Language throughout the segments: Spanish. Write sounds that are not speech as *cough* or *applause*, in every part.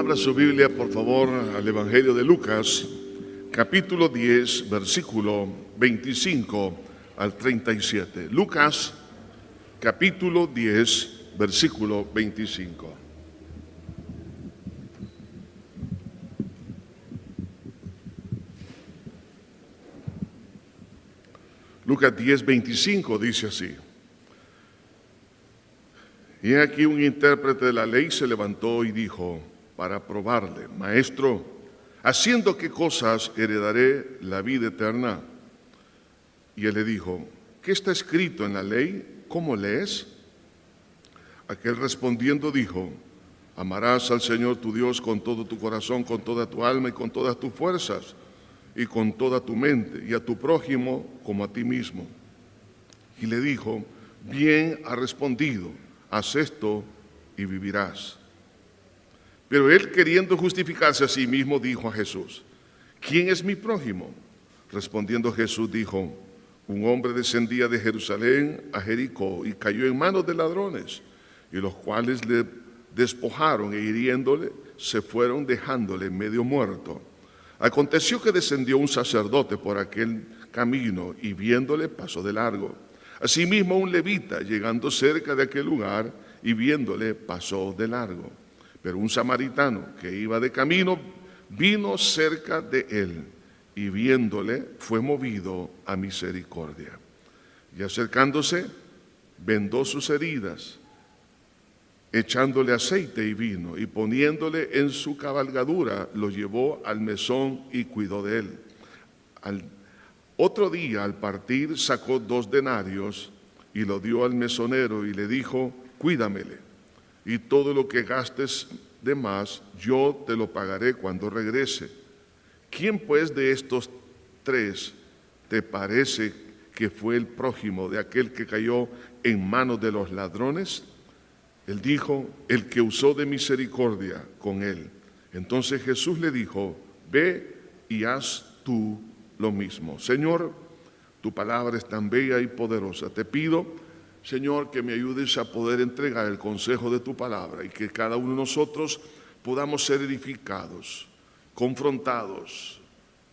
Abra su Biblia, por favor, al Evangelio de Lucas, capítulo 10, versículo 25 al 37. Lucas, capítulo 10, versículo 25. Lucas 10, 25 dice así. Y aquí un intérprete de la ley se levantó y dijo, para probarle, Maestro, ¿haciendo qué cosas heredaré la vida eterna? Y él le dijo, ¿qué está escrito en la ley? ¿Cómo lees? Aquel respondiendo dijo, amarás al Señor tu Dios con todo tu corazón, con toda tu alma y con todas tus fuerzas y con toda tu mente, y a tu prójimo como a ti mismo. Y le dijo, bien ha respondido haz esto y vivirás. Pero él queriendo justificarse a sí mismo dijo a Jesús, ¿quién es mi prójimo? Respondiendo Jesús dijo, un hombre descendía de Jerusalén a Jericó y cayó en manos de ladrones, y los cuales le despojaron e hiriéndole se fueron dejándole medio muerto. Aconteció que descendió un sacerdote por aquel camino y viéndole pasó de largo. Asimismo, un levita, llegando cerca de aquel lugar y viéndole, pasó de largo. Pero un samaritano que iba de camino vino cerca de él y viéndole fue movido a misericordia. Y acercándose, vendó sus heridas, echándole aceite y vino, y poniéndole en su cabalgadura, lo llevó al mesón y cuidó de él. Al otro día al partir sacó dos denarios y lo dio al mesonero y le dijo, cuídamele, y todo lo que gastes de más yo te lo pagaré cuando regrese. ¿Quién pues de estos tres te parece que fue el prójimo de aquel que cayó en manos de los ladrones? Él dijo, el que usó de misericordia con él. Entonces Jesús le dijo, ve y haz tú lo mismo. Señor, tu palabra es tan bella y poderosa. Te pido, Señor, que me ayudes a poder entregar el consejo de tu palabra y que cada uno de nosotros podamos ser edificados, confrontados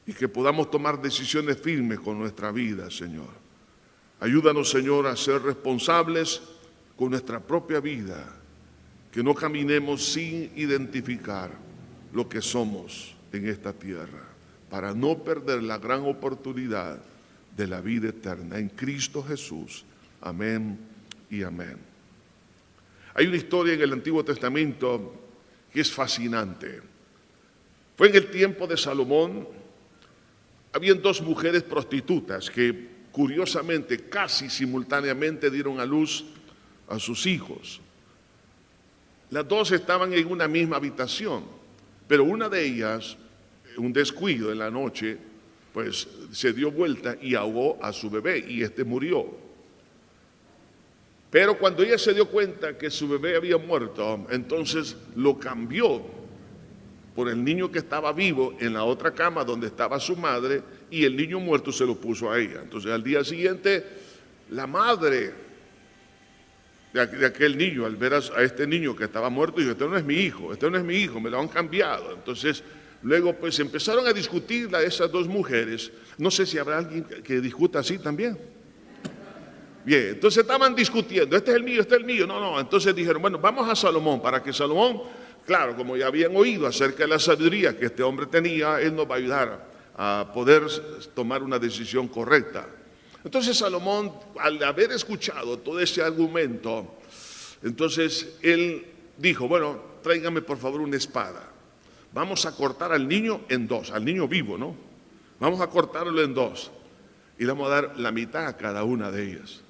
y que podamos tomar decisiones firmes con nuestra vida, Señor. Ayúdanos, Señor, a ser responsables con nuestra propia vida, que no caminemos sin identificar lo que somos en esta tierra para no perder la gran oportunidad de la vida eterna en Cristo Jesús. Amén y amén. Hay una historia en el Antiguo Testamento que es fascinante. Fue en el tiempo de Salomón, habían dos mujeres prostitutas que curiosamente casi simultáneamente dieron a luz a sus hijos. Las dos estaban en una misma habitación, pero una de ellas un descuido en la noche, pues se dio vuelta y ahogó a su bebé y este murió. Pero cuando ella se dio cuenta que su bebé había muerto, entonces lo cambió por el niño que estaba vivo en la otra cama donde estaba su madre y el niño muerto se lo puso a ella. Entonces al día siguiente la madre de aquel niño, al ver a este niño que estaba muerto, dijo, este no es mi hijo, este no es mi hijo, me lo han cambiado. Entonces Luego pues empezaron a discutir esas dos mujeres. No sé si habrá alguien que discuta así también. Bien, entonces estaban discutiendo, este es el mío, este es el mío. No, no, entonces dijeron, bueno, vamos a Salomón para que Salomón, claro, como ya habían oído acerca de la sabiduría que este hombre tenía, él nos va a ayudar a poder tomar una decisión correcta. Entonces Salomón, al haber escuchado todo ese argumento, entonces él dijo, bueno, tráigame por favor una espada vamos a cortar al niño en dos, al niño vivo, ¿no? Vamos a cortarlo en dos y le vamos a dar la mitad a cada una de ellas.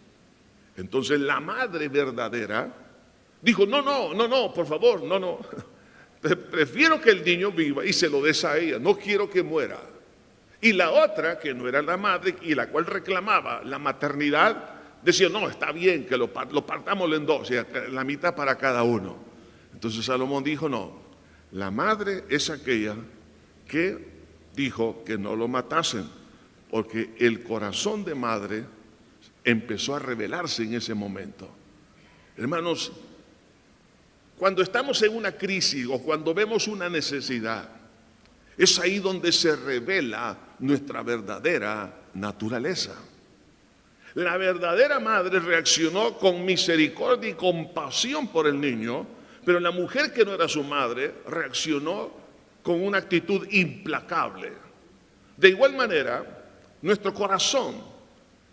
Entonces la madre verdadera dijo, no, no, no, no, por favor, no, no. *laughs* Prefiero que el niño viva y se lo des a ella, no quiero que muera. Y la otra, que no era la madre y la cual reclamaba la maternidad, decía, no, está bien que lo, partamos en dos, la mitad para cada uno. Entonces Salomón dijo, no, la madre es aquella que dijo que no lo matasen, porque el corazón de madre empezó a revelarse en ese momento. Hermanos, Cuando estamos en una crisis o cuando vemos una necesidad, es ahí donde se revela nuestra verdadera naturaleza. La verdadera madre reaccionó con misericordia y compasión por el niño, pero la mujer que no era su madre reaccionó con una actitud implacable. De igual manera, nuestro corazón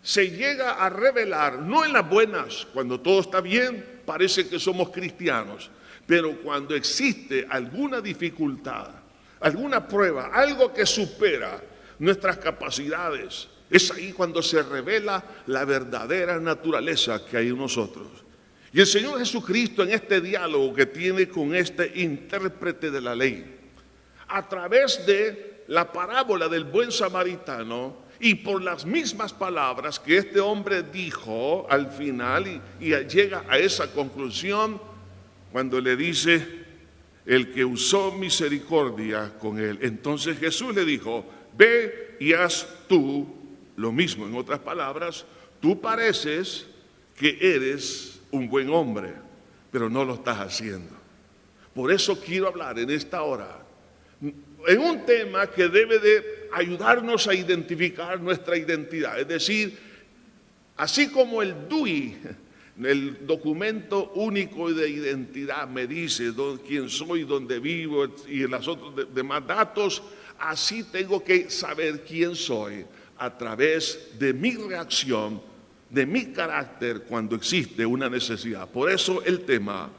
se llega a revelar, no en las buenas, cuando todo está bien, parece que somos cristianos, pero cuando existe alguna dificultad, alguna prueba, algo que supera nuestras capacidades, es ahí cuando se revela la verdadera naturaleza que hay en nosotros. Y el Señor Jesucristo en este diálogo que tiene con este intérprete de la ley, a través de la parábola del buen samaritano, y por las mismas palabras que este hombre dijo al final y, llega a esa conclusión cuando le dice, el que usó misericordia con él. Entonces Jesús le dijo, ve y haz tú lo mismo. En otras palabras, tú pareces que eres un buen hombre, pero no lo estás haciendo. Por eso quiero hablar en esta hora en un tema que debe de ayudarnos a identificar nuestra identidad. Es decir, así como el DUI, el documento único de identidad, me dice quién soy, dónde vivo y los otros demás datos, así tengo que saber quién soy a través de mi reacción, de mi carácter cuando existe una necesidad. Por eso el tema,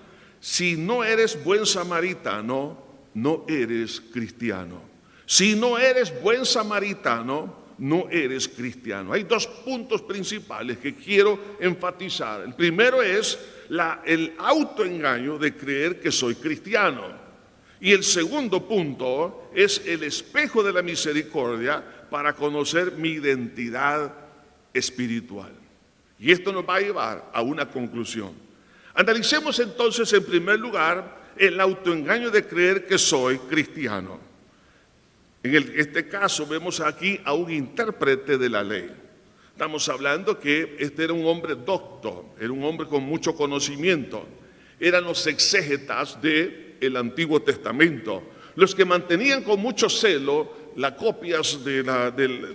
si no eres buen samaritano, no eres cristiano. Si no eres buen samaritano, no eres cristiano. Hay dos puntos principales que quiero enfatizar. El primero es el autoengaño de creer que soy cristiano. Y el segundo punto es el espejo de la misericordia para conocer mi identidad espiritual. Y esto nos va a llevar a una conclusión. Analicemos entonces en primer lugar el autoengaño de creer que soy cristiano. En este caso vemos aquí a un intérprete de la ley. Estamos hablando que este era un hombre doctor, era un hombre con mucho conocimiento. Eran los exégetas del Antiguo Testamento, los que mantenían con mucho celo las copias de,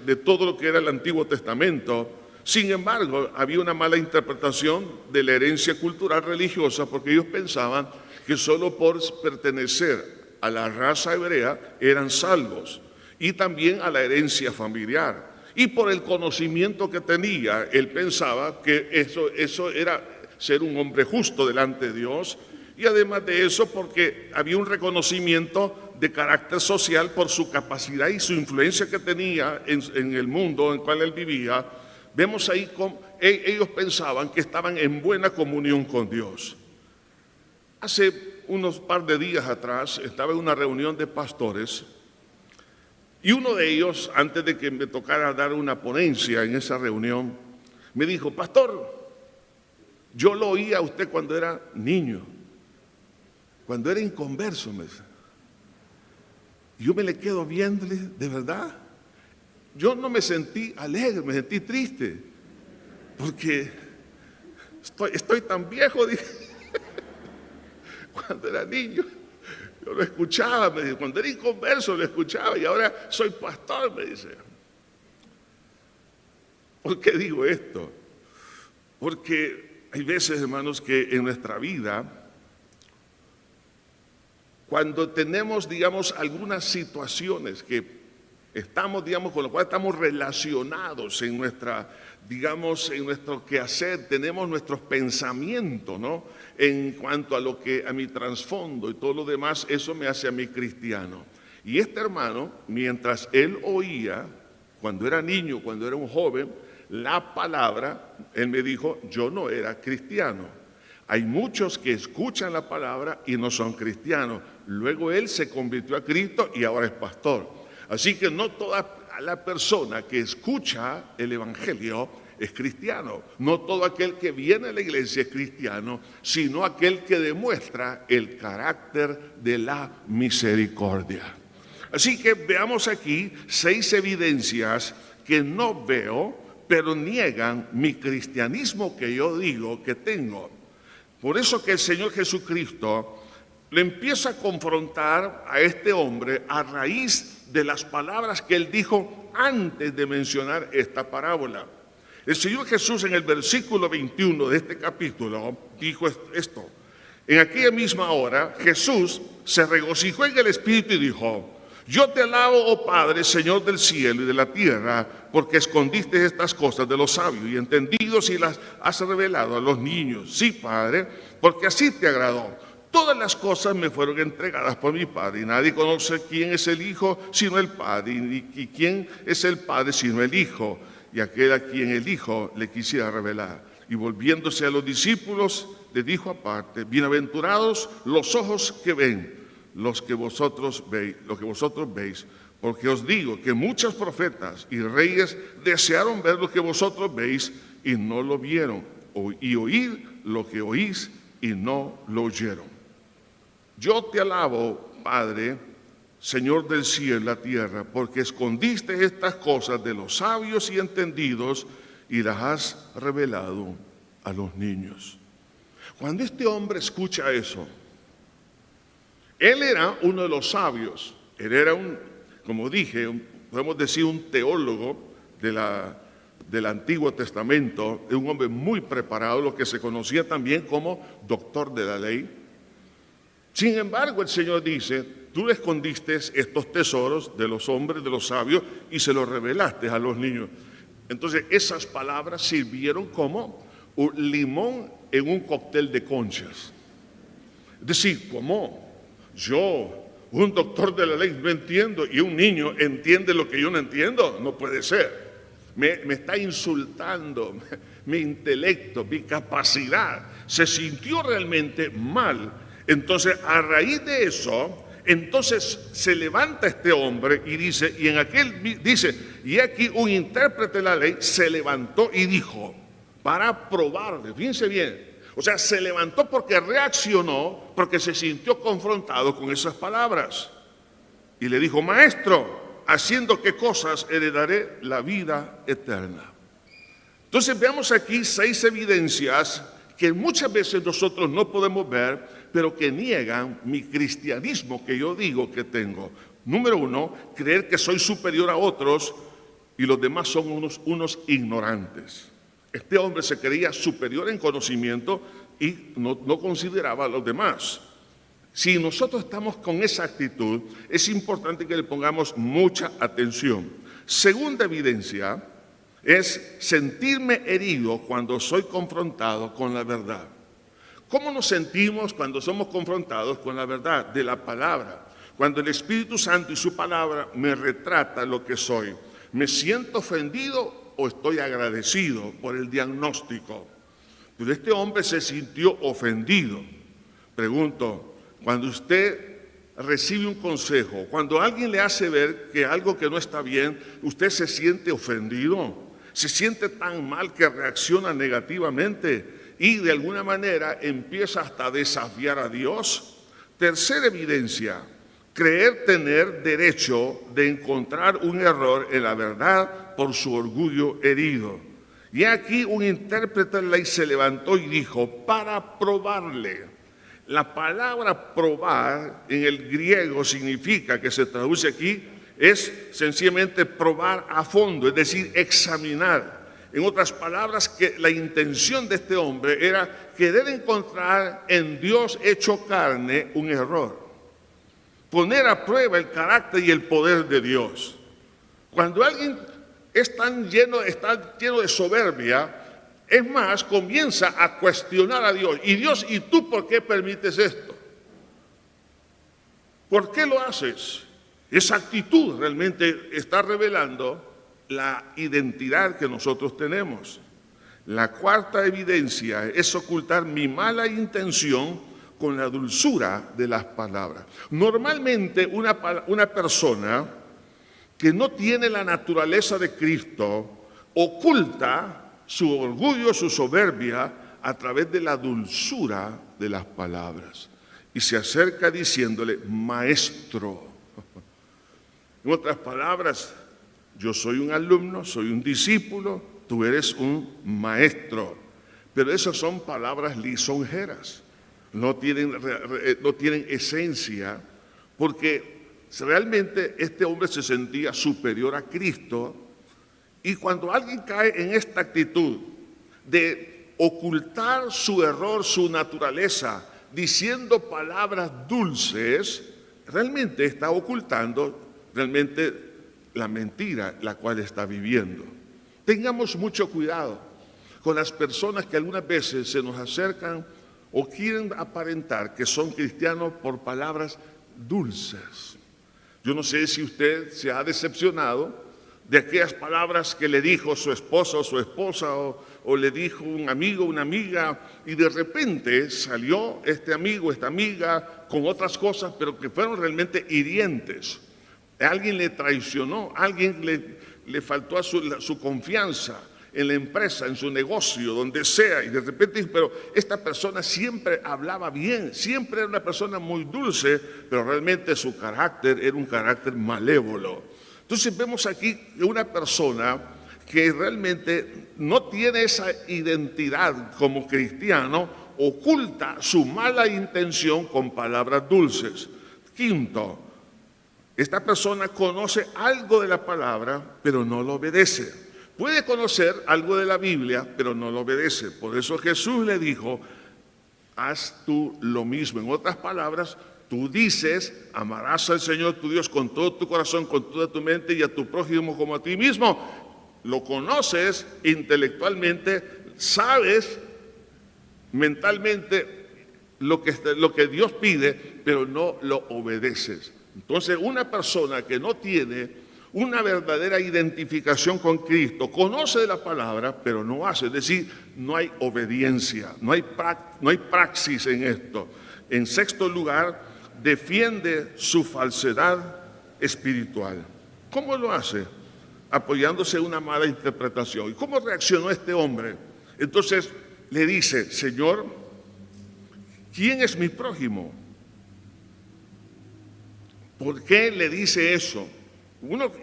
de todo lo que era el Antiguo Testamento. Sin embargo, había una mala interpretación de la herencia cultural religiosa porque ellos pensaban que solo por pertenecer a la raza hebrea eran salvos y también a la herencia familiar. Y por el conocimiento que tenía, él pensaba que eso, eso era ser un hombre justo delante de Dios y además de eso porque había un reconocimiento de carácter social por su capacidad y su influencia que tenía en, el mundo en el cual él vivía. Vemos ahí cómo e, ellos pensaban que estaban en buena comunión con Dios. Hace unos par de días atrás estaba en una reunión de pastores y uno de ellos, antes de que me tocara dar una ponencia en esa reunión, me dijo, pastor, yo lo oía a usted cuando era niño, cuando era inconverso, me. Yo me le quedo viéndole, de verdad. Yo no me sentí alegre, me sentí triste, porque estoy, estoy tan viejo, *laughs* dije cuando era niño. Yo lo escuchaba, me dice, cuando era inconverso lo escuchaba y ahora soy pastor, me dice. ¿Por qué digo esto? Porque hay veces, hermanos, que en nuestra vida, cuando tenemos, digamos, algunas situaciones que estamos, digamos, con lo cual estamos relacionados en nuestra, digamos, en nuestro quehacer, tenemos nuestros pensamientos, ¿no? En cuanto a lo que, a mi trasfondo y todo lo demás, eso me hace a mí cristiano. Y este hermano, mientras él oía, cuando era niño, cuando era un joven, la palabra, él me dijo, yo no era cristiano. Hay muchos que escuchan la palabra y no son cristianos. Luego él se convirtió a Cristo y ahora es pastor. Así que no toda la persona que escucha el Evangelio es cristiano. No todo aquel que viene a la iglesia es cristiano, sino aquel que demuestra el carácter de la misericordia. Así que veamos aquí seis evidencias que no veo, pero niegan mi cristianismo que yo digo que tengo. Por eso que el Señor Jesucristo le empieza a confrontar a este hombre a raíz de las palabras que él dijo antes de mencionar esta parábola. El Señor Jesús en el versículo 21 de este capítulo dijo esto. En aquella misma hora Jesús se regocijó en el Espíritu y dijo, yo te alabo, oh Padre, Señor del cielo y de la tierra, porque escondiste estas cosas de los sabios y entendidos y las has revelado a los niños. Sí, Padre, porque así te agradó. Todas las cosas me fueron entregadas por mi Padre y nadie conoce quién es el Hijo sino el Padre y quién es el Padre sino el Hijo y aquel a quien el Hijo le quisiera revelar. Y volviéndose a los discípulos, le dijo aparte, bienaventurados los ojos que ven los que vosotros veis, lo que vosotros veis, porque os digo que muchos profetas y reyes desearon ver lo que vosotros veis y no lo vieron, y oír lo que oís y no lo oyeron. Yo te alabo, Padre, Señor del cielo y la tierra, porque escondiste estas cosas de los sabios y entendidos y las has revelado a los niños. Cuando este hombre escucha eso, él era uno de los sabios, él era un, como dije, podemos decir un teólogo de la, del Antiguo Testamento, un hombre muy preparado, lo que se conocía también como doctor de la ley. Sin embargo, el Señor dice, tú escondiste estos tesoros de los hombres, de los sabios, y se los revelaste a los niños. Entonces, esas palabras sirvieron como un limón en un cóctel de conchas. Es decir, ¿cómo? Yo, un doctor de la ley, no entiendo y un niño entiende lo que yo no entiendo. No puede ser. Me, está insultando *laughs* mi intelecto, mi capacidad. Se sintió realmente mal. Entonces, a raíz de eso, entonces se levanta este hombre y dice, y en aquel dice, y aquí un intérprete de la ley se levantó y dijo, para probarle, fíjense bien, o sea, se levantó porque reaccionó, porque se sintió confrontado con esas palabras. Y le dijo, maestro, haciendo qué cosas heredaré la vida eterna. Entonces veamos aquí seis evidencias que muchas veces nosotros no podemos ver, pero que niegan mi cristianismo que yo digo que tengo. Número uno, creer que soy superior a otros y los demás son unos, unos ignorantes. Este hombre se creía superior en conocimiento y no, consideraba a los demás. Si nosotros estamos con esa actitud, es importante que le pongamos mucha atención. Segunda evidencia es sentirme herido cuando soy confrontado con la verdad. ¿Cómo nos sentimos cuando somos confrontados con la verdad de la palabra? Cuando el Espíritu Santo y su palabra me retrata lo que soy. ¿Me siento ofendido estoy agradecido por el diagnóstico. Pero este hombre se sintió ofendido. Pregunto, cuando usted recibe un consejo, cuando alguien le hace ver que algo que no está bien, usted se siente ofendido, se siente tan mal que reacciona negativamente y de alguna manera empieza hasta a desafiar a Dios. Tercera evidencia, creer tener derecho de encontrar un error en la verdad por su orgullo herido. Y aquí un intérprete de la ley se levantó y dijo, para probarle. La palabra probar en el griego significa, que se traduce aquí, es sencillamente probar a fondo, es decir, examinar. En otras palabras, que la intención de este hombre era querer encontrar en Dios hecho carne un error poner a prueba el carácter y el poder de Dios. Cuando alguien es tan lleno, está lleno de soberbia, es más, comienza a cuestionar a Dios. Y Dios, ¿y tú por qué permites esto? ¿Por qué lo haces? Esa actitud realmente está revelando la identidad que nosotros tenemos. La cuarta evidencia es ocultar mi mala intención con la dulzura de las palabras. Normalmente una, una persona que no tiene la naturaleza de Cristo oculta su orgullo, su soberbia a través de la dulzura de las palabras y se acerca diciéndole, maestro. En otras palabras, yo soy un alumno, soy un discípulo, tú eres un maestro. Pero esas son palabras lisonjeras. no tienen, no tienen esencia, porque realmente este hombre se sentía superior a Cristo y cuando alguien cae en esta actitud de ocultar su error, su naturaleza, diciendo palabras dulces, realmente está ocultando realmente la mentira la cual está viviendo. Tengamos mucho cuidado con las personas que algunas veces se nos acercan o quieren aparentar que son cristianos por palabras dulces. Yo no sé si usted se ha decepcionado de aquellas palabras que le dijo su esposo o su esposa o, o le dijo un amigo, una amiga, y de repente salió este amigo, esta amiga con otras cosas, pero que fueron realmente hirientes. Alguien le traicionó, alguien le, le faltó a su, su confianza en la empresa, en su negocio, donde sea, y de repente, pero esta persona siempre hablaba bien, siempre era una persona muy dulce, pero realmente su carácter era un carácter malévolo. Entonces vemos aquí una persona que realmente no tiene esa identidad como cristiano, oculta su mala intención con palabras dulces. Quinto, esta persona conoce algo de la palabra, pero no lo obedece. Puede conocer algo de la Biblia, pero no lo obedece. Por eso Jesús le dijo, haz tú lo mismo. En otras palabras, tú dices, amarás al Señor tu Dios con todo tu corazón, con toda tu mente y a tu prójimo como a ti mismo. Lo conoces intelectualmente, sabes mentalmente lo que, lo que Dios pide, pero no lo obedeces. Entonces, una persona que no tiene una verdadera identificación con Cristo, conoce la palabra, pero no hace, es decir, no hay obediencia, no hay, no hay praxis en esto. En sexto lugar, defiende su falsedad espiritual. ¿Cómo lo hace? Apoyándose en una mala interpretación. ¿Y cómo reaccionó este hombre? Entonces le dice, Señor, ¿quién es mi prójimo? ¿Por qué le dice eso?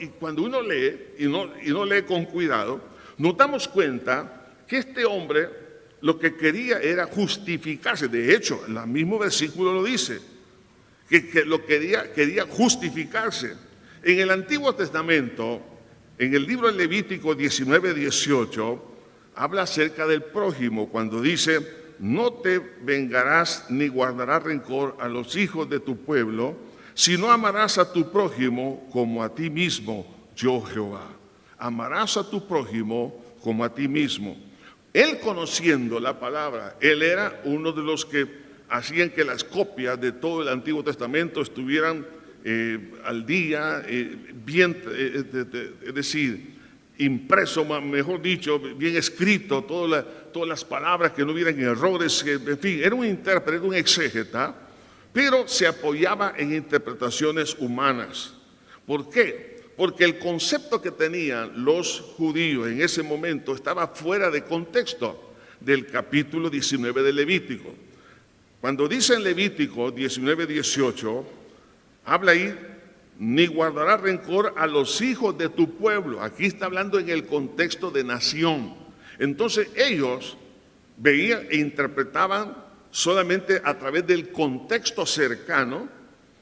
y cuando uno lee y no, y no lee con cuidado, nos damos cuenta que este hombre lo que quería era justificarse. De hecho, el mismo versículo lo dice, que, lo quería, quería justificarse. En el Antiguo Testamento, en el libro Levítico 19, 18, habla acerca del prójimo cuando dice, no te vengarás ni guardarás rencor a los hijos de tu pueblo, si no amarás a tu prójimo como a ti mismo, yo Jehová. Amarás a tu prójimo como a ti mismo. Él conociendo la palabra, él era uno de los que hacían que las copias de todo el Antiguo Testamento estuvieran eh, al día, eh, bien, eh, es decir, impreso, mejor dicho, bien escrito, todas las palabras, que no hubieran errores, en fin, era un intérprete, era un exégeta pero se apoyaba en interpretaciones humanas. ¿Por qué? Porque el concepto que tenían los judíos en ese momento estaba fuera de contexto del capítulo 19 de Levítico. Cuando dice en Levítico 19, 18, habla ahí, ni guardará rencor a los hijos de tu pueblo. Aquí está hablando en el contexto de nación. Entonces ellos veían e interpretaban solamente a través del contexto cercano,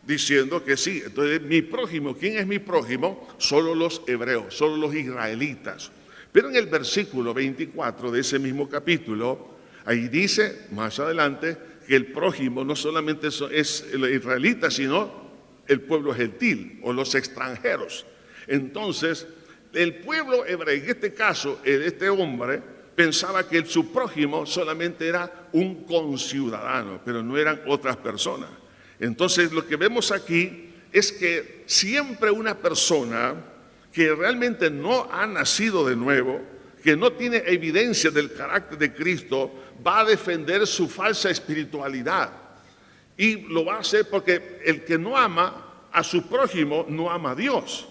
diciendo que sí, entonces mi prójimo, ¿quién es mi prójimo? Solo los hebreos, solo los israelitas. Pero en el versículo 24 de ese mismo capítulo, ahí dice más adelante que el prójimo no solamente es el israelita, sino el pueblo gentil o los extranjeros. Entonces, el pueblo hebreo, en este caso, este hombre, pensaba que su prójimo solamente era un conciudadano, pero no eran otras personas. Entonces lo que vemos aquí es que siempre una persona que realmente no ha nacido de nuevo, que no tiene evidencia del carácter de Cristo, va a defender su falsa espiritualidad. Y lo va a hacer porque el que no ama a su prójimo no ama a Dios.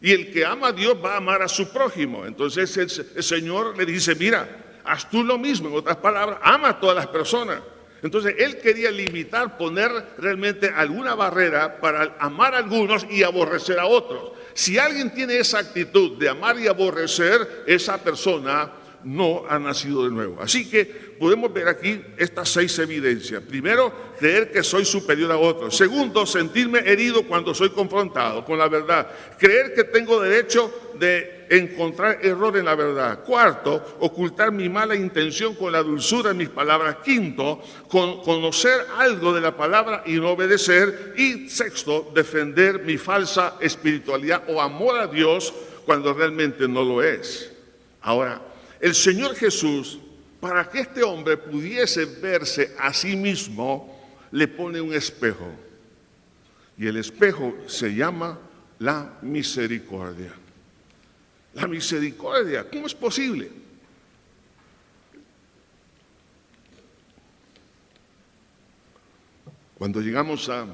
Y el que ama a Dios va a amar a su prójimo. Entonces el, Señor le dice, mira, haz tú lo mismo. En otras palabras, ama a todas las personas. Entonces él quería limitar, poner realmente alguna barrera para amar a algunos y aborrecer a otros. Si alguien tiene esa actitud de amar y aborrecer, esa persona no ha nacido de nuevo. Así que podemos ver aquí estas seis evidencias. Primero, creer que soy superior a otros. Segundo, sentirme herido cuando soy confrontado con la verdad. Creer que tengo derecho de encontrar error en la verdad. Cuarto, ocultar mi mala intención con la dulzura de mis palabras. Quinto, conocer algo de la palabra y no obedecer. Y sexto, defender mi falsa espiritualidad o amor a Dios cuando realmente no lo es. Ahora, el Señor Jesús, para que este hombre pudiese verse a sí mismo, le pone un espejo. Y el espejo se llama la misericordia. La misericordia, ¿cómo es posible? Cuando llegamos a,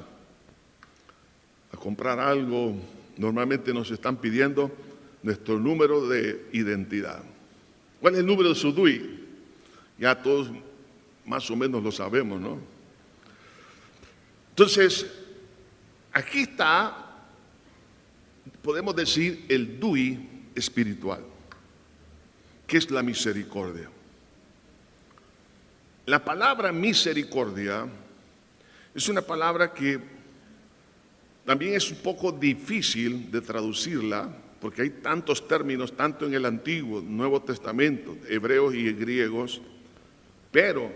comprar algo, normalmente nos están pidiendo nuestro número de identidad. ¿Cuál es el número de su DUI? Ya todos más o menos lo sabemos, ¿no? Entonces, aquí está, podemos decir, el DUI espiritual, que es la misericordia. La palabra misericordia es una palabra que también es un poco difícil de traducirla porque hay tantos términos, tanto en el Antiguo, Nuevo Testamento, hebreos y griegos, pero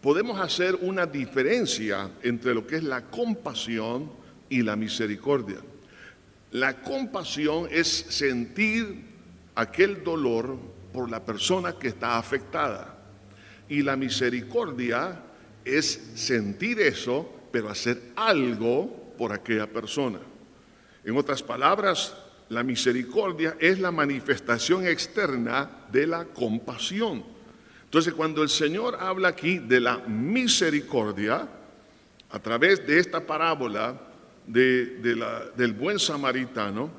podemos hacer una diferencia entre lo que es la compasión y la misericordia. La compasión es sentir aquel dolor por la persona que está afectada. Y la misericordia es sentir eso, pero hacer algo por aquella persona. En otras palabras, la misericordia es la manifestación externa de la compasión. Entonces, cuando el Señor habla aquí de la misericordia, a través de esta parábola del buen samaritano,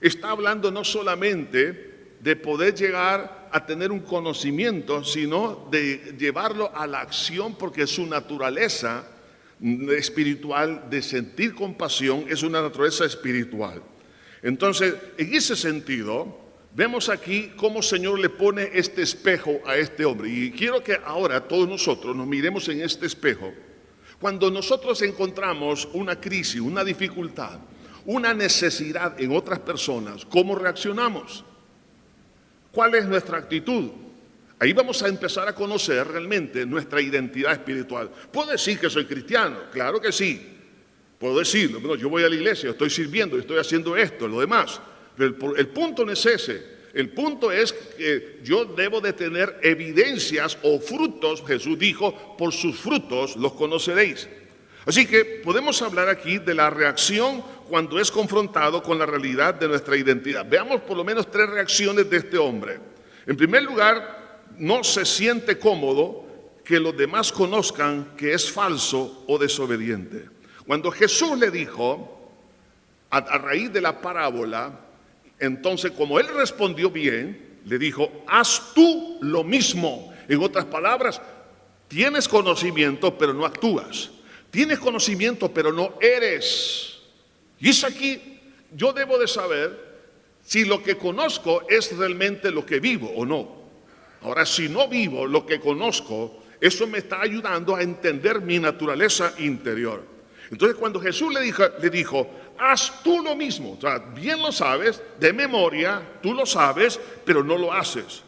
está hablando no solamente de poder llegar a tener un conocimiento, sino de llevarlo a la acción porque su naturaleza espiritual de sentir compasión es una naturaleza espiritual. Entonces, en ese sentido, vemos aquí cómo el Señor le pone este espejo a este hombre. Y quiero que ahora todos nosotros nos miremos en este espejo. Cuando nosotros encontramos una crisis, una dificultad, una necesidad en otras personas, ¿cómo reaccionamos? ¿Cuál es nuestra actitud? Ahí vamos a empezar a conocer realmente nuestra identidad espiritual. ¿Puedo decir que soy cristiano? Claro que sí. Puedo decirlo, yo voy a la iglesia, estoy sirviendo, estoy haciendo esto, lo demás. Pero el, punto no es ese. El punto es que yo debo de tener evidencias o frutos, Jesús dijo, por sus frutos los conoceréis. Así que podemos hablar aquí de la reacción cuando es confrontado con la realidad de nuestra identidad. Veamos por lo menos tres reacciones de este hombre. En primer lugar, no se siente cómodo que los demás conozcan que es falso o desobediente. Cuando Jesús le dijo, a, raíz de la parábola, entonces como él respondió bien, le dijo, haz tú lo mismo. En otras palabras, tienes conocimiento pero no actúas. Tienes conocimiento pero no eres. Y es aquí, yo debo de saber si lo que conozco es realmente lo que vivo o no. Ahora, si no vivo lo que conozco, eso me está ayudando a entender mi naturaleza interior. Entonces cuando Jesús le dijo, le dijo, haz tú lo mismo, o sea, bien lo sabes, de memoria, tú lo sabes, pero no lo haces.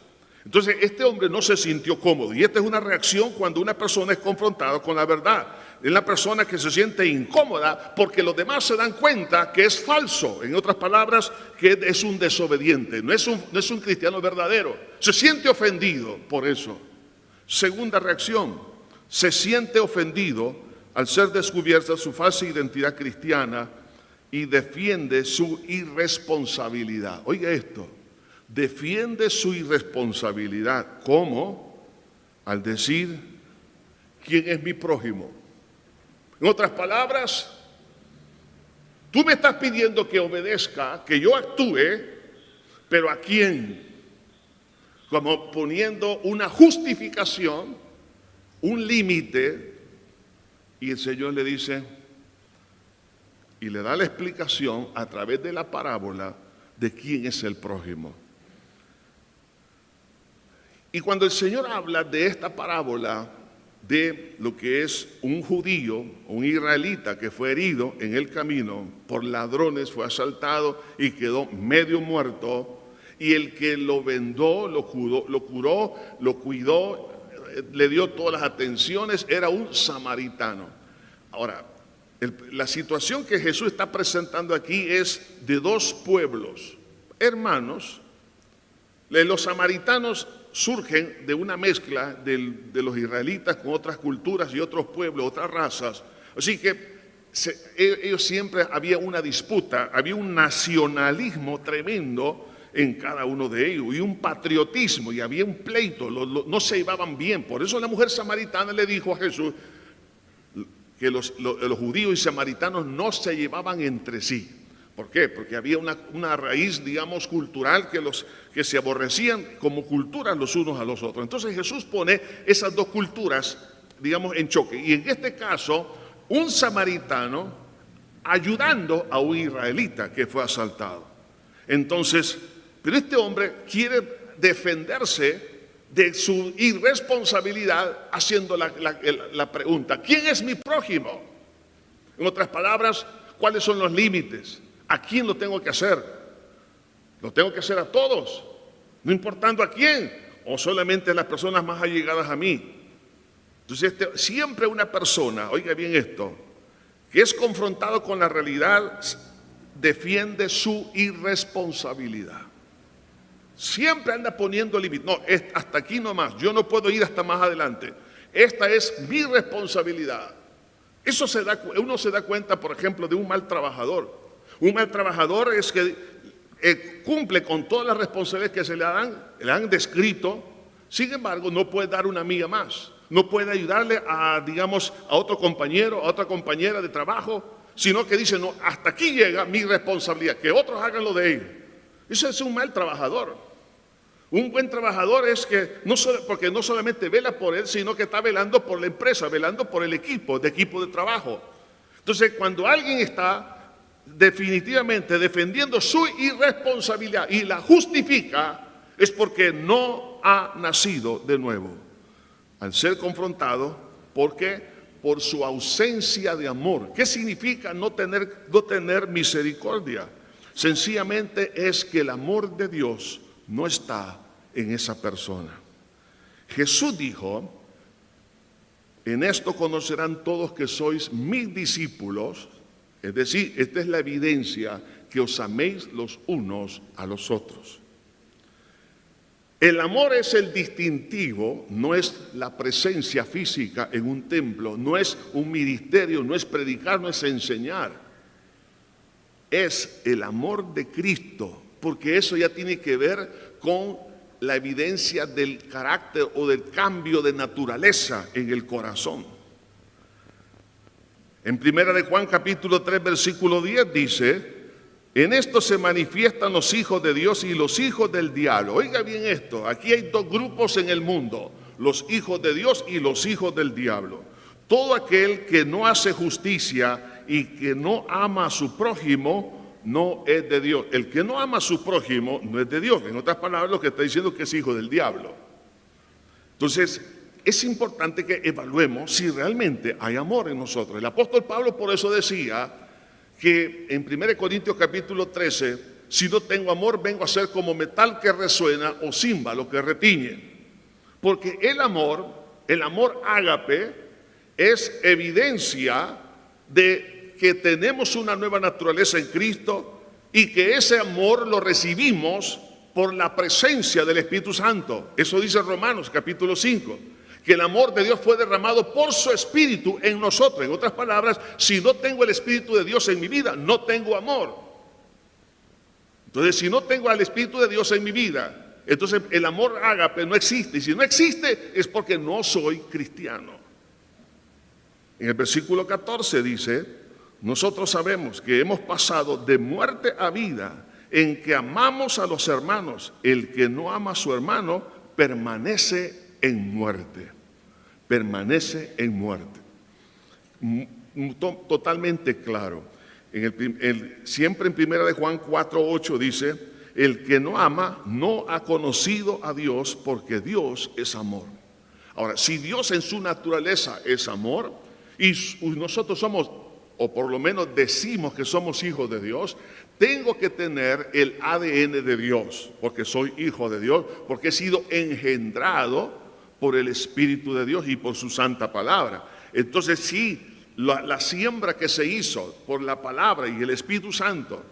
Entonces este hombre no se sintió cómodo y esta es una reacción cuando una persona es confrontada con la verdad. Es la persona que se siente incómoda porque los demás se dan cuenta que es falso. En otras palabras, que es un desobediente, no es un, no es un cristiano verdadero. Se siente ofendido por eso. Segunda reacción, se siente ofendido al ser descubierta su falsa identidad cristiana y defiende su irresponsabilidad. Oiga esto, defiende su irresponsabilidad. ¿Cómo? Al decir, ¿quién es mi prójimo? En otras palabras, tú me estás pidiendo que obedezca, que yo actúe, pero ¿a quién? Como poniendo una justificación, un límite y el Señor le dice, y le da la explicación a través de la parábola de quién es el prójimo. Y cuando el Señor habla de esta parábola de lo que es un judío, un israelita que fue herido en el camino por ladrones, fue asaltado y quedó medio muerto, y el que lo vendó, lo curó, lo, curó, lo cuidó, le dio todas las atenciones, era un samaritano. Ahora, la situación que Jesús está presentando aquí es de dos pueblos, hermanos. Los samaritanos surgen de una mezcla de los israelitas con otras culturas y otros pueblos, otras razas. Así que e, ellos siempre había una disputa, había un nacionalismo tremendo en cada uno de ellos y un patriotismo y había un pleito, no se llevaban bien. Por eso la mujer samaritana le dijo a Jesús que los, judíos y samaritanos no se llevaban entre sí. ¿Por qué? Porque había una, raíz, digamos, cultural que, los, que se aborrecían como culturas los unos a los otros. Entonces Jesús pone esas dos culturas, digamos, en choque. Y en este caso, un samaritano ayudando a un israelita que fue asaltado. Entonces, pero este hombre quiere defenderse de su irresponsabilidad haciendo la, pregunta, ¿quién es mi prójimo? En otras palabras, ¿cuáles son los límites? ¿A quién lo tengo que hacer? Lo tengo que hacer a todos, no importando a quién, o solamente a las personas más allegadas a mí. Entonces, este, siempre una persona, oiga bien esto, que es confrontado con la realidad, defiende su irresponsabilidad. Siempre anda poniendo límites. No, hasta aquí nomás. Yo no puedo ir hasta más adelante. Esta es mi responsabilidad. Eso se da, uno se da cuenta, por ejemplo, de un mal trabajador. Un mal trabajador es que eh, cumple con todas las responsabilidades que se le dan, le han descrito, sin embargo no puede dar una milla más, no puede ayudarle a, digamos, a otro compañero, a otra compañera de trabajo, sino que dice, no, hasta aquí llega mi responsabilidad, que otros hagan lo de ellos. Eso es un mal trabajador. Un buen trabajador es que, no porque no solamente vela por él, sino que está velando por la empresa, velando por el equipo, de equipo de trabajo. Entonces, cuando alguien está definitivamente defendiendo su irresponsabilidad y la justifica, es porque no ha nacido de nuevo. Al ser confrontado, ¿por qué? Por su ausencia de amor. ¿Qué significa no tener, no tener misericordia? Sencillamente es que el amor de Dios no está en esa persona. Jesús dijo, en esto conocerán todos que sois mis discípulos es decir, esta es la evidencia que os améis los unos a los otros. El amor es el distintivo, no es la presencia física en un templo, no es un ministerio, no es predicar, no es enseñar. Es el amor de Cristo, porque eso ya tiene que ver con la evidencia del carácter o del cambio de naturaleza en el corazón. En primera de Juan capítulo 3 versículo 10 dice, en esto se manifiestan los hijos de Dios y los hijos del diablo. Oiga bien esto, aquí hay dos grupos en el mundo, los hijos de Dios y los hijos del diablo. Todo aquel que no hace justicia y que no ama a su prójimo no es de Dios. El que no ama a su prójimo no es de Dios. En otras palabras, lo que está diciendo que es hijo del diablo. Entonces, es importante que evaluemos si realmente hay amor en nosotros. El apóstol Pablo por eso decía que en 1 Corintios capítulo 13, si no tengo amor, vengo a ser como metal que resuena o címbalo que retiñe. Porque el amor, el amor ágape, es evidencia de que tenemos una nueva naturaleza en Cristo y que ese amor lo recibimos por la presencia del Espíritu Santo. Eso dice Romanos capítulo 5 que el amor de Dios fue derramado por su Espíritu en nosotros. En otras palabras, si no tengo el Espíritu de Dios en mi vida, no tengo amor. Entonces, si no tengo al Espíritu de Dios en mi vida, entonces el amor ágape no existe. Y si no existe, es porque no soy cristiano. En el versículo 14 dice, nosotros sabemos que hemos pasado de muerte a vida en que amamos a los hermanos. El que no ama a su hermano permanece en muerte. Permanece en muerte. Totalmente claro. En el, siempre en primera de Juan 4.8 dice, el que no ama no ha conocido a Dios porque Dios es amor. Ahora, si Dios en su naturaleza es amor y nosotros somos, o por lo menos decimos que somos hijos de Dios, tengo que tener el ADN de Dios, porque soy hijo de Dios, porque he sido engendrado por el Espíritu de Dios y por su santa palabra. Entonces, sí, la, siembra que se hizo por la palabra y el Espíritu Santo,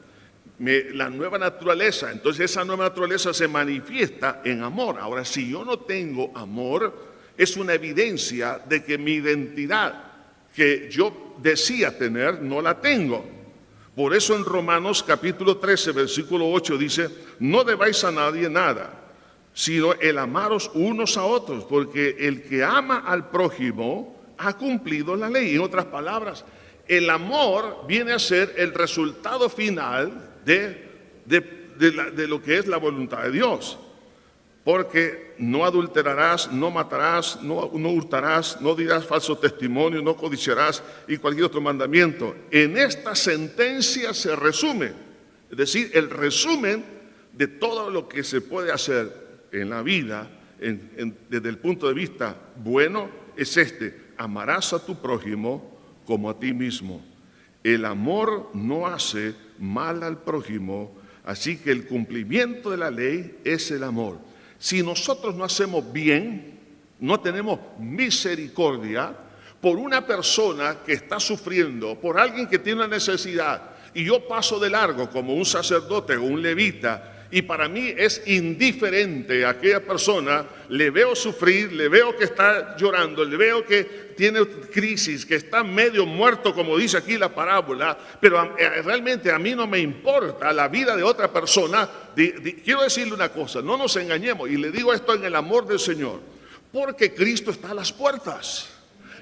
la nueva naturaleza, entonces esa nueva naturaleza se manifiesta en amor. Ahora, si yo no tengo amor, es una evidencia de que mi identidad que yo decía tener, no la tengo. Por eso en Romanos capítulo 13, versículo 8 dice, no debáis a nadie nada, sino el amaros unos a otros, porque el que ama al prójimo, ha cumplido la ley. En otras palabras, el amor viene a ser el resultado final de, de, lo que es la voluntad de Dios. Porque no adulterarás, no matarás, no, hurtarás, no dirás falso testimonio, no codiciarás y cualquier otro mandamiento. En esta sentencia se resume, es decir, el resumen de todo lo que se puede hacer en la vida desde el punto de vista bueno es este, amarás a tu prójimo como a ti mismo. El amor no hace mal al prójimo, así que el cumplimiento de la ley es el amor. Si nosotros no hacemos bien, no tenemos misericordia por una persona que está sufriendo, por alguien que tiene una necesidad, y yo paso de largo como un sacerdote o un levita, y para mí es indiferente a aquella persona, le veo sufrir, le veo que está llorando, le veo que tiene crisis, que está medio muerto, como dice aquí la parábola, pero eh, realmente a mí no me importa la vida de otra persona. quiero decirle una cosa, no nos engañemos, y le digo esto en el amor del Señor, porque Cristo está a las puertas.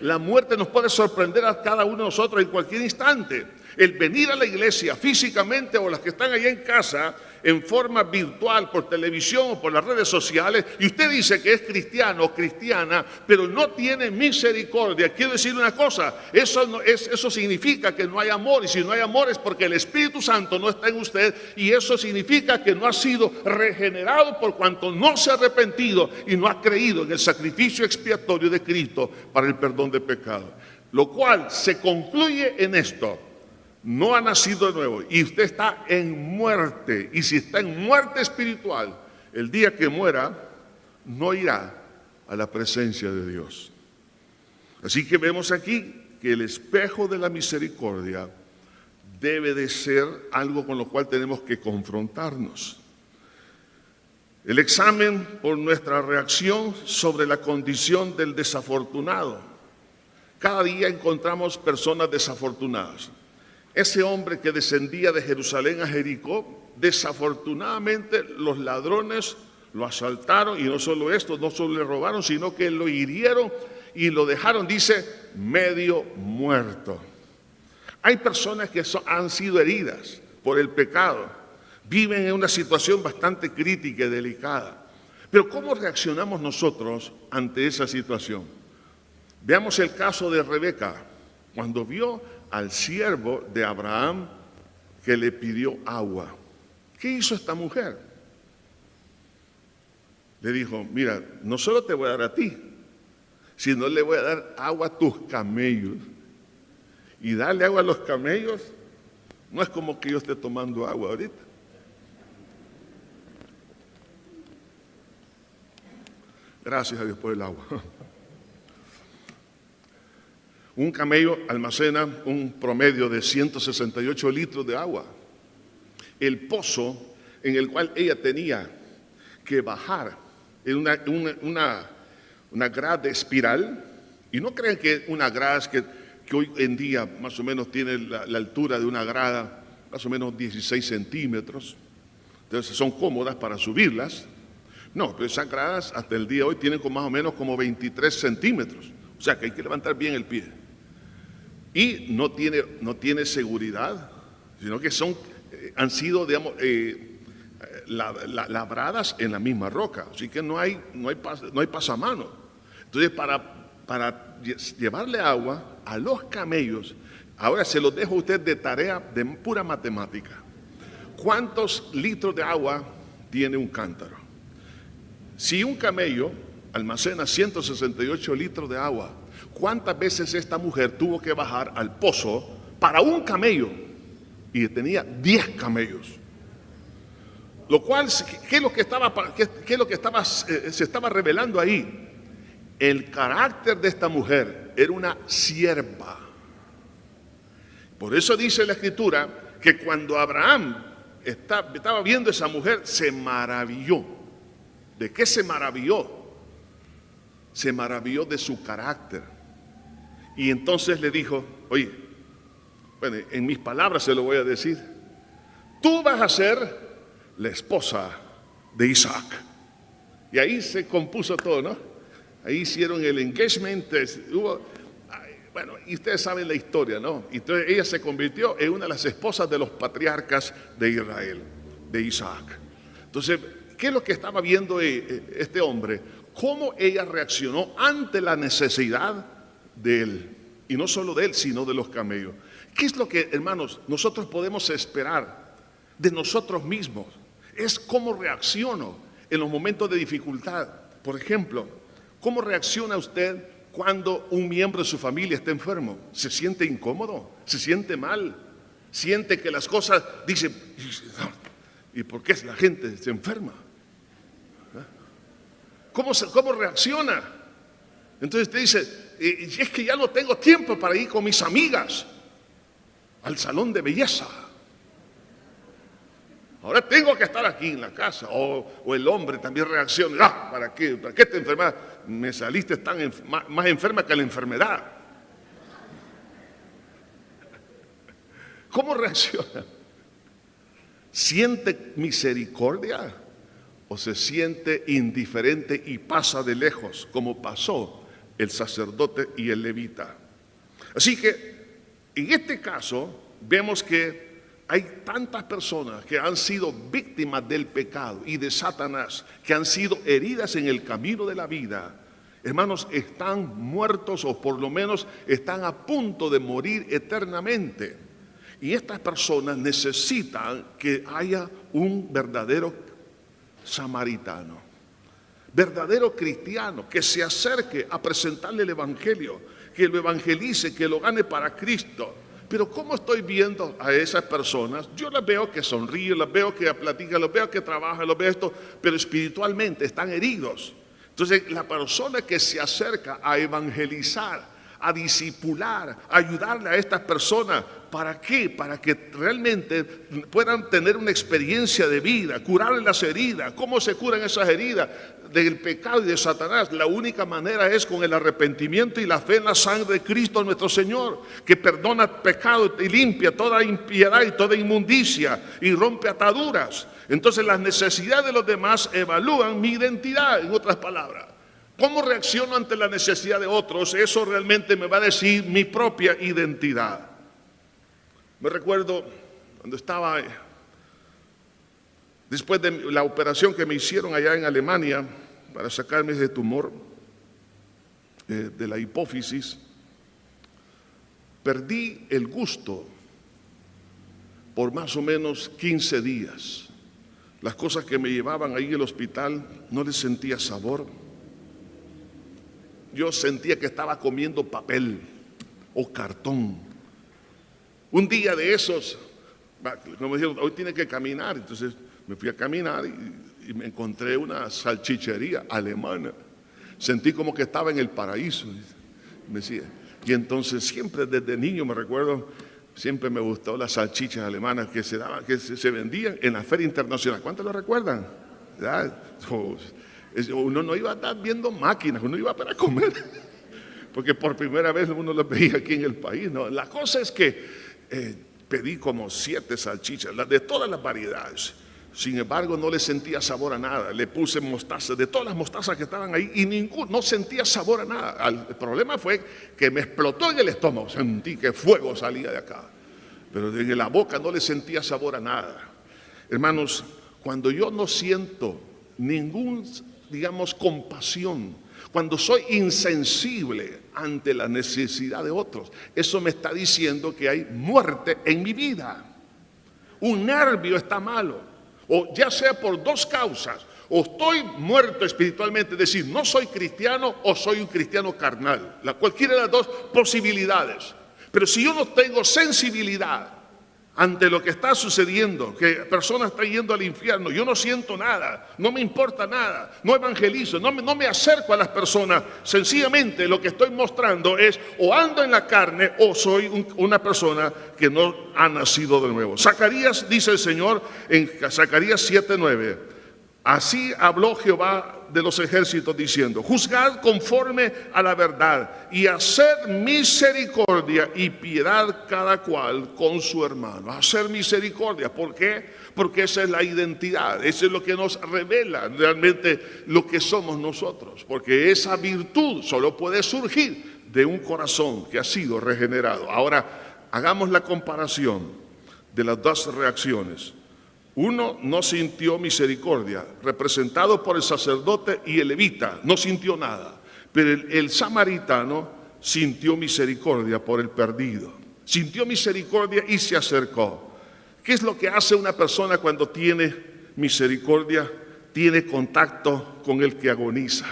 La muerte nos puede sorprender a cada uno de nosotros en cualquier instante. El venir a la iglesia físicamente o las que están allá en casa en forma virtual, por televisión o por las redes sociales, y usted dice que es cristiano o cristiana, pero no tiene misericordia, quiero decir una cosa, eso, no, es, eso significa que no hay amor, y si no hay amor es porque el Espíritu Santo no está en usted, y eso significa que no ha sido regenerado por cuanto no se ha arrepentido y no ha creído en el sacrificio expiatorio de Cristo para el perdón de pecado. Lo cual se concluye en esto no ha nacido de nuevo y usted está en muerte, y si está en muerte espiritual, el día que muera, no irá a la presencia de Dios. Así que vemos aquí que el espejo de la misericordia debe de ser algo con lo cual tenemos que confrontarnos. El examen por nuestra reacción sobre la condición del desafortunado. Cada día encontramos personas desafortunadas. Ese hombre que descendía de Jerusalén a Jericó, desafortunadamente los ladrones lo asaltaron y no solo esto, no solo le robaron, sino que lo hirieron y lo dejaron, dice, medio muerto. Hay personas que han sido heridas por el pecado, viven en una situación bastante crítica y delicada. Pero ¿cómo reaccionamos nosotros ante esa situación? Veamos el caso de Rebeca, cuando vio al siervo de Abraham que le pidió agua. ¿Qué hizo esta mujer? Le dijo, mira, no solo te voy a dar a ti, sino le voy a dar agua a tus camellos. Y darle agua a los camellos no es como que yo esté tomando agua ahorita. Gracias a Dios por el agua. Un camello almacena un promedio de 168 litros de agua. El pozo en el cual ella tenía que bajar en una, una, grada espiral, y no crean que una grada que, que hoy en día más o menos tiene la, altura de una grada, más o menos 16 centímetros, entonces son cómodas para subirlas. No, pero esas gradas hasta el día de hoy tienen más o menos como 23 centímetros, o sea que hay que levantar bien el pie y no tiene, no tiene seguridad, sino que son, eh, han sido, digamos, eh, labradas en la misma roca, así que no hay, no hay, no hay pasamano. Entonces, para, para llevarle agua a los camellos, ahora se los dejo a usted de tarea de pura matemática. ¿cuántos litros de agua tiene un cántaro? Si un camello almacena 168 litros de agua, ¿cuántas veces esta mujer tuvo que bajar al pozo para un camello? Y tenía 10 camellos. Lo cual, ¿qué es lo que estaba, qué, es lo que estaba, eh, se estaba revelando ahí? El carácter de esta mujer era una sierva. Por eso dice la escritura que cuando Abraham estaba viendo a esa mujer, se maravilló. ¿De qué se maravilló? Se maravilló de su carácter. Y entonces le dijo, oye, bueno, en mis palabras se lo voy a decir, tú vas a ser la esposa de Isaac. Y ahí se compuso todo, ¿no? Ahí hicieron el engagement, hubo, bueno, y ustedes saben la historia, ¿no? Entonces ella se convirtió en una de las esposas de los patriarcas de Israel, de Isaac. Entonces, ¿qué es lo que estaba viendo eh, eh, este hombre? Cómo ella reaccionó ante la necesidad de él. Y no solo de él, sino de los camellos. ¿Qué es lo que, hermanos, nosotros podemos esperar de nosotros mismos? Es cómo reacciono en los momentos de dificultad. Por ejemplo, ¿cómo reacciona usted cuando un miembro de su familia está enfermo? ¿Se siente incómodo? ¿Se siente mal? ¿Siente que las cosas, dice, ¿y por qué la gente se enferma? ¿Ah? ¿Cómo, cómo reacciona? Entonces te dice, y es que ya no tengo tiempo para ir con mis amigas al salón de belleza. Ahora tengo que estar aquí en la casa. O, el hombre también reacciona. Ah, ¿Para qué? ¿Para qué te enfermas? Me saliste tan más, enferma que la enfermedad. ¿Cómo reacciona? ¿Siente misericordia o se siente indiferente y pasa de lejos como pasó el sacerdote y el levita? Así que en este caso vemos que hay tantas personas que han sido víctimas del pecado y de Satanás, que han sido heridas en el camino de la vida. Hermanos, están muertos o por lo menos están a punto de morir eternamente. Y estas personas necesitan que haya un verdadero samaritano, verdadero cristiano, que se acerque a presentarle el Evangelio, que lo evangelice, que lo gane para Cristo pero ¿cómo estoy viendo a esas personas? Yo las veo que sonríen, las veo que platican, las veo que trabajan, las veo esto, pero espiritualmente están heridos. Entonces, la persona que se acerca a evangelizar, a disipular, a ayudarle a estas personas, ¿para qué? Para que realmente puedan tener una experiencia de vida, curarle las heridas. ¿Cómo se curan esas heridas? del pecado y de Satanás, la única manera es con el arrepentimiento y la fe en la sangre de Cristo nuestro Señor, que perdona pecado y limpia toda impiedad y toda inmundicia y rompe ataduras. Entonces las necesidades de los demás evalúan mi identidad, en otras palabras. ¿Cómo reacciono ante la necesidad de otros? Eso realmente me va a decir mi propia identidad. Me recuerdo cuando estaba Después de la operación que me hicieron allá en Alemania para sacarme ese tumor eh, de la hipófisis, perdí el gusto por más o menos 15 días. Las cosas que me llevaban ahí al hospital no les sentía sabor. Yo sentía que estaba comiendo papel o cartón. Un día de esos, me dijeron, hoy tiene que caminar, entonces me fui a caminar y, me encontré una salchichería alemana. Sentí como que estaba en el paraíso. Me decía. Y entonces siempre desde niño me recuerdo, siempre me gustó las salchichas alemanas que se daban, que se, vendían en la feria internacional. ¿Cuántos lo recuerdan? Uno no iba a estar viendo máquinas, uno iba para comer. *laughs* Porque por primera vez uno lo veía aquí en el país. ¿no? La cosa es que eh, pedí como siete salchichas, de todas las variedades. Sin embargo, no le sentía sabor a nada. Le puse mostaza, de todas las mostazas que estaban ahí, y ninguno, no sentía sabor a nada. El problema fue que me explotó en el estómago. Sentí que fuego salía de acá. Pero en la boca no le sentía sabor a nada. Hermanos, cuando yo no siento ningún, digamos, compasión, cuando soy insensible ante la necesidad de otros, eso me está diciendo que hay muerte en mi vida. un nervio está malo, o ya sea por dos causas, o estoy muerto espiritualmente, es decir, no soy cristiano o soy un cristiano carnal, la, cualquiera de las dos posibilidades. Pero si yo no tengo sensibilidad ante lo que está sucediendo, que personas están yendo al infierno, yo no siento nada, no me importa nada, no evangelizo, no me, no me acerco a las personas, sencillamente lo que estoy mostrando es o ando en la carne o soy una persona que no ha nacido de nuevo. Zacarías dice el Señor en Zacarías 7:9, así habló Jehová de los ejércitos diciendo, juzgad conforme a la verdad y hacer misericordia y piedad cada cual con su hermano. Hacer misericordia, ¿por qué? Porque esa es la identidad, eso es lo que nos revela realmente lo que somos nosotros, porque esa virtud solo puede surgir de un corazón que ha sido regenerado. Ahora, hagamos la comparación de las dos reacciones. Uno no sintió misericordia, representado por el sacerdote y el levita, no sintió nada. Pero el, samaritano sintió misericordia por el perdido. Sintió misericordia y se acercó. ¿Qué es lo que hace una persona cuando tiene misericordia? Tiene contacto con el que agoniza.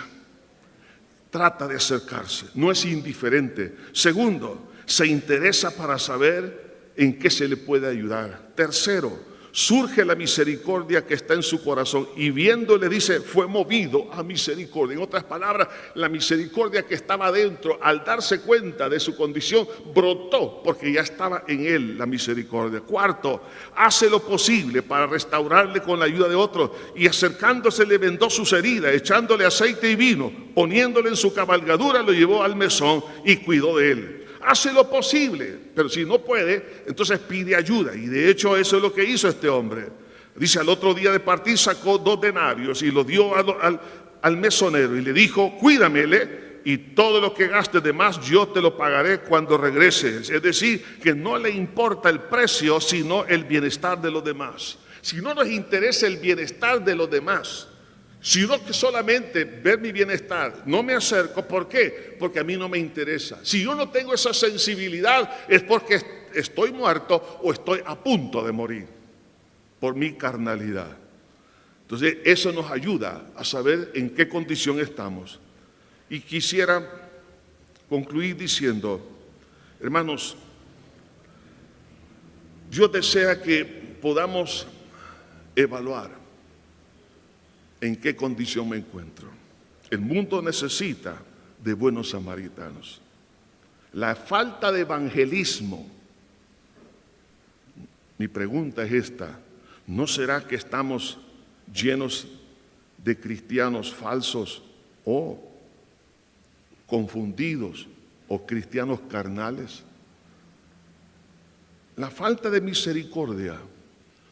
Trata de acercarse, no es indiferente. Segundo, se interesa para saber en qué se le puede ayudar. Tercero, surge la misericordia que está en su corazón y viéndole dice, fue movido a misericordia. En otras palabras, la misericordia que estaba dentro, al darse cuenta de su condición, brotó porque ya estaba en él la misericordia. Cuarto, hace lo posible para restaurarle con la ayuda de otros y acercándose le vendó sus heridas, echándole aceite y vino, poniéndole en su cabalgadura, lo llevó al mesón y cuidó de él hace lo posible, pero si no puede, entonces pide ayuda. Y de hecho eso es lo que hizo este hombre. Dice, al otro día de partir sacó dos denarios y lo dio al, mesonero y le dijo, cuídamele y todo lo que gastes de más yo te lo pagaré cuando regreses. Es decir, que no le importa el precio, sino el bienestar de los demás. Si no nos interesa el bienestar de los demás, sino que solamente ver mi bienestar, no me acerco. ¿Por qué? Porque a mí no me interesa. Si yo no tengo esa sensibilidad es porque estoy muerto o estoy a punto de morir por mi carnalidad. Entonces eso nos ayuda a saber en qué condición estamos. Y quisiera concluir diciendo, hermanos, Dios desea que podamos evaluar en qué condición me encuentro. El mundo necesita de buenos samaritanos. La falta de evangelismo, mi pregunta es esta, ¿no será que estamos llenos de cristianos falsos o confundidos o cristianos carnales? La falta de misericordia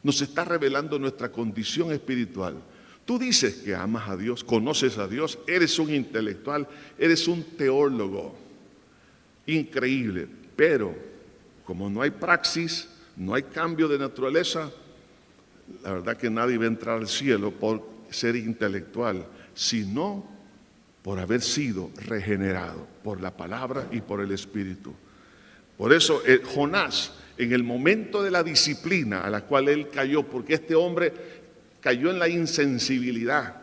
nos está revelando nuestra condición espiritual Tú dices que amas a Dios, conoces a Dios, eres un intelectual, eres un teólogo. Increíble. Pero como no hay praxis, no hay cambio de naturaleza, la verdad que nadie va a entrar al cielo por ser intelectual, sino por haber sido regenerado por la palabra y por el Espíritu. Por eso eh, Jonás, en el momento de la disciplina a la cual él cayó, porque este hombre cayó en la insensibilidad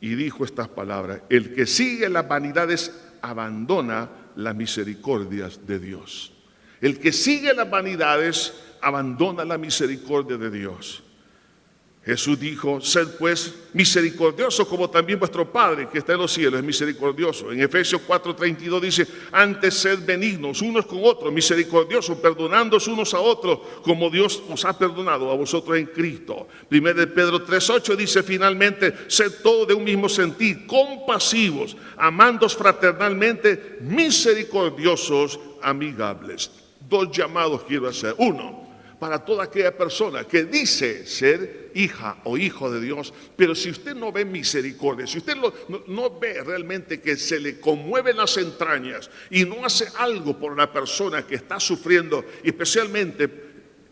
y dijo estas palabras, el que sigue las vanidades abandona las misericordias de Dios. El que sigue las vanidades abandona la misericordia de Dios. Jesús dijo, sed pues misericordioso como también vuestro Padre que está en los cielos es misericordioso. En Efesios 4:32 dice, antes sed benignos unos con otros, misericordiosos, perdonándoos unos a otros como Dios os ha perdonado a vosotros en Cristo. Primero de Pedro 3:8 dice finalmente, sed todos de un mismo sentir, compasivos, amándos fraternalmente, misericordiosos, amigables. Dos llamados quiero hacer. Uno, para toda aquella persona que dice ser hija o hijo de Dios, pero si usted no ve misericordia, si usted no, ve realmente que se le conmueven las entrañas y no hace algo por la persona que está sufriendo, especialmente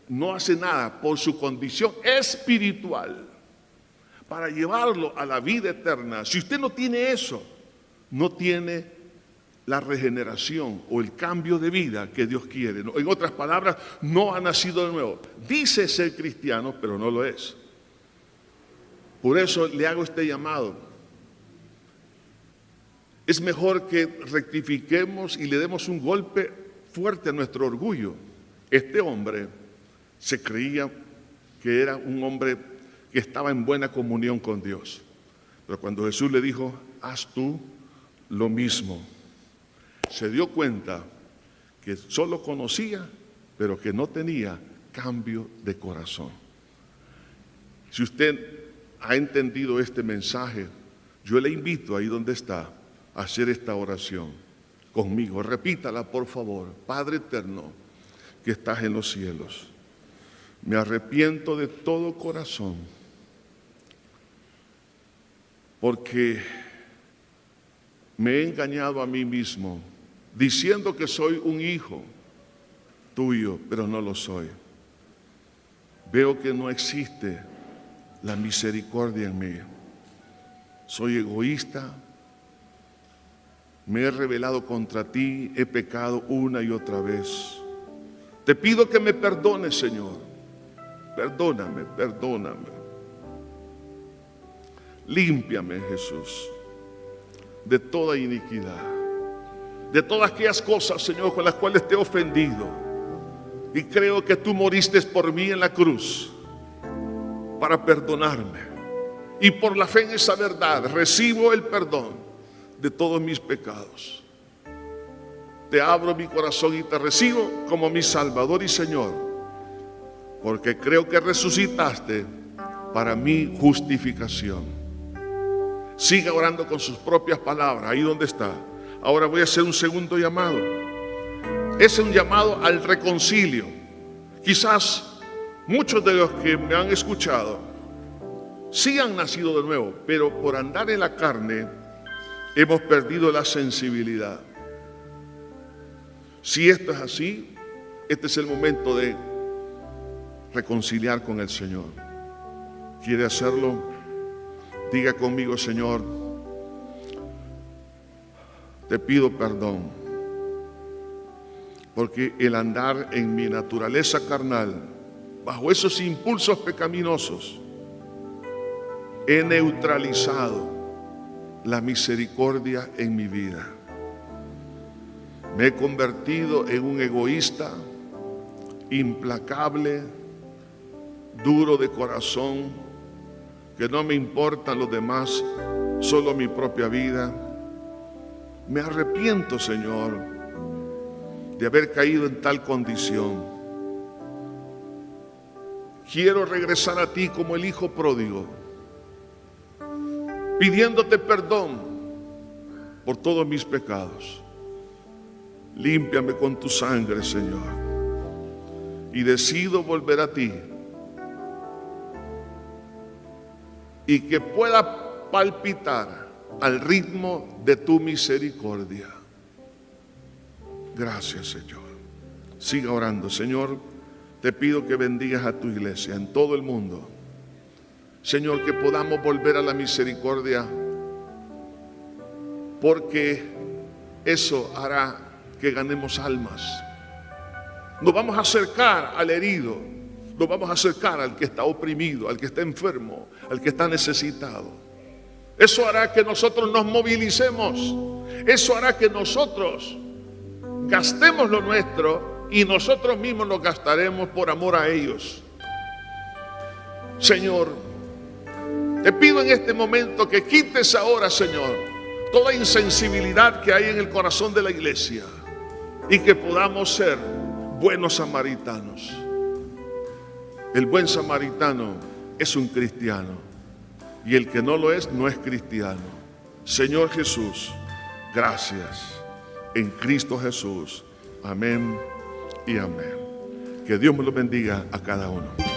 no hace nada por su condición espiritual, para llevarlo a la vida eterna, si usted no tiene eso, no tiene la regeneración o el cambio de vida que Dios quiere. En otras palabras, no ha nacido de nuevo. Dice ser cristiano, pero no lo es. Por eso le hago este llamado. Es mejor que rectifiquemos y le demos un golpe fuerte a nuestro orgullo. Este hombre se creía que era un hombre que estaba en buena comunión con Dios. Pero cuando Jesús le dijo, haz tú lo mismo, se dio cuenta que solo conocía, pero que no tenía cambio de corazón. Si usted ha entendido este mensaje, yo le invito ahí donde está a hacer esta oración conmigo. Repítala, por favor. Padre eterno, que estás en los cielos, me arrepiento de todo corazón porque me he engañado a mí mismo diciendo que soy un hijo tuyo, pero no lo soy. Veo que no existe la misericordia en mí. Soy egoísta, me he rebelado contra ti, he pecado una y otra vez. Te pido que me perdones, Señor. Perdóname, perdóname. Límpiame, Jesús, de toda iniquidad, de todas aquellas cosas, Señor, con las cuales te he ofendido. Y creo que tú moriste por mí en la cruz para perdonarme. Y por la fe en esa verdad recibo el perdón de todos mis pecados. Te abro mi corazón y te recibo como mi Salvador y Señor, porque creo que resucitaste para mi justificación. Siga orando con sus propias palabras, ahí donde está. Ahora voy a hacer un segundo llamado. Es un llamado al reconcilio. Quizás Muchos de los que me han escuchado sí han nacido de nuevo, pero por andar en la carne hemos perdido la sensibilidad. Si esto es así, este es el momento de reconciliar con el Señor. ¿Quiere hacerlo? Diga conmigo, Señor, te pido perdón, porque el andar en mi naturaleza carnal bajo esos impulsos pecaminosos, he neutralizado la misericordia en mi vida. Me he convertido en un egoísta, implacable, duro de corazón, que no me importan los demás, solo mi propia vida. Me arrepiento, Señor, de haber caído en tal condición. Quiero regresar a ti como el hijo pródigo, pidiéndote perdón por todos mis pecados. Límpiame con tu sangre, Señor. Y decido volver a ti. Y que pueda palpitar al ritmo de tu misericordia. Gracias, Señor. Siga orando, Señor te pido que bendigas a tu iglesia en todo el mundo. Señor, que podamos volver a la misericordia, porque eso hará que ganemos almas. Nos vamos a acercar al herido, nos vamos a acercar al que está oprimido, al que está enfermo, al que está necesitado. Eso hará que nosotros nos movilicemos. Eso hará que nosotros gastemos lo nuestro y nosotros mismos nos gastaremos por amor a ellos. Señor, te pido en este momento que quites ahora, Señor, toda insensibilidad que hay en el corazón de la iglesia y que podamos ser buenos samaritanos. El buen samaritano es un cristiano y el que no lo es no es cristiano. Señor Jesús, gracias en Cristo Jesús. Amén y amén. Que Dios me lo bendiga a cada uno.